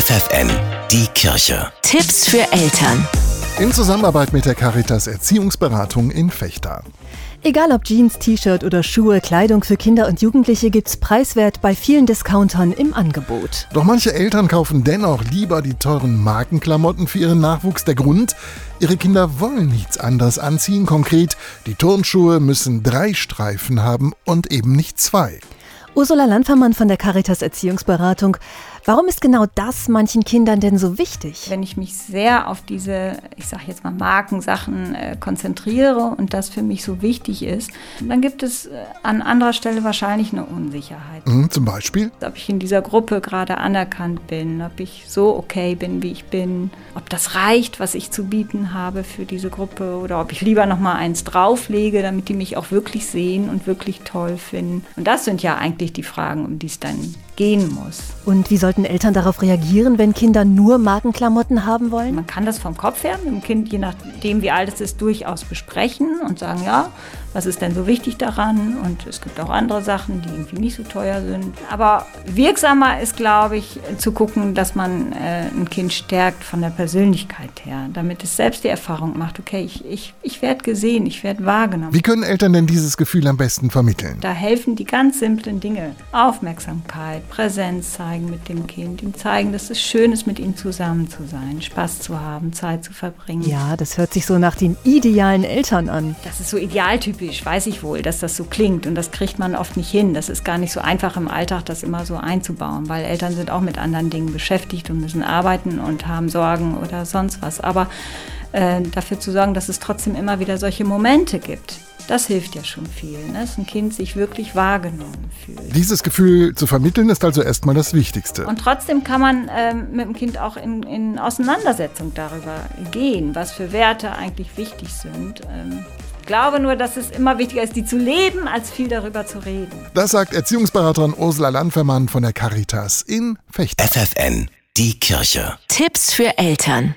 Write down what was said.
FFN, die Kirche. Tipps für Eltern. In Zusammenarbeit mit der Caritas Erziehungsberatung in Fechter. Egal ob Jeans, T-Shirt oder Schuhe, Kleidung für Kinder und Jugendliche gibt's preiswert bei vielen Discountern im Angebot. Doch manche Eltern kaufen dennoch lieber die teuren Markenklamotten für ihren Nachwuchs. Der Grund? Ihre Kinder wollen nichts anderes anziehen. Konkret, die Turnschuhe müssen drei Streifen haben und eben nicht zwei. Ursula Landfermann von der Caritas Erziehungsberatung. Warum ist genau das manchen Kindern denn so wichtig? Wenn ich mich sehr auf diese, ich sage jetzt mal Markensachen äh, konzentriere und das für mich so wichtig ist, dann gibt es äh, an anderer Stelle wahrscheinlich eine Unsicherheit. Mhm, zum Beispiel? Ob ich in dieser Gruppe gerade anerkannt bin, ob ich so okay bin, wie ich bin, ob das reicht, was ich zu bieten habe für diese Gruppe oder ob ich lieber noch mal eins drauflege, damit die mich auch wirklich sehen und wirklich toll finden. Und das sind ja eigentlich die Fragen, um die es dann gehen muss. Und wie sollten Eltern darauf reagieren, wenn Kinder nur Markenklamotten haben wollen? Man kann das vom Kopf her mit dem Kind, je nachdem wie alt es ist, durchaus besprechen und sagen, ja, was ist denn so wichtig daran? Und es gibt auch andere Sachen, die irgendwie nicht so teuer sind. Aber wirksamer ist, glaube ich, zu gucken, dass man äh, ein Kind stärkt von der Persönlichkeit her, damit es selbst die Erfahrung macht, okay, ich, ich, ich werde gesehen, ich werde wahrgenommen. Wie können Eltern denn dieses Gefühl am besten vermitteln? Da helfen die ganz simplen Dinge. Aufmerksamkeit, Präsenz zeigen mit dem Kind, ihm zeigen, dass es schön ist, mit ihm zusammen zu sein, Spaß zu haben, Zeit zu verbringen. Ja, das hört sich so nach den idealen Eltern an. Das ist so idealtypisch, weiß ich wohl, dass das so klingt und das kriegt man oft nicht hin. Das ist gar nicht so einfach im Alltag, das immer so einzubauen, weil Eltern sind auch mit anderen Dingen beschäftigt und müssen arbeiten und haben Sorgen oder sonst was. Aber äh, dafür zu sorgen, dass es trotzdem immer wieder solche Momente gibt das hilft ja schon viel, ne? dass ein Kind sich wirklich wahrgenommen fühlt. Dieses Gefühl zu vermitteln ist also erstmal das Wichtigste. Und trotzdem kann man ähm, mit dem Kind auch in, in Auseinandersetzung darüber gehen, was für Werte eigentlich wichtig sind. Ähm, ich glaube nur, dass es immer wichtiger ist, die zu leben, als viel darüber zu reden. Das sagt Erziehungsberaterin Ursula Landfermann von der Caritas in Fechter. FFN, die Kirche. Tipps für Eltern.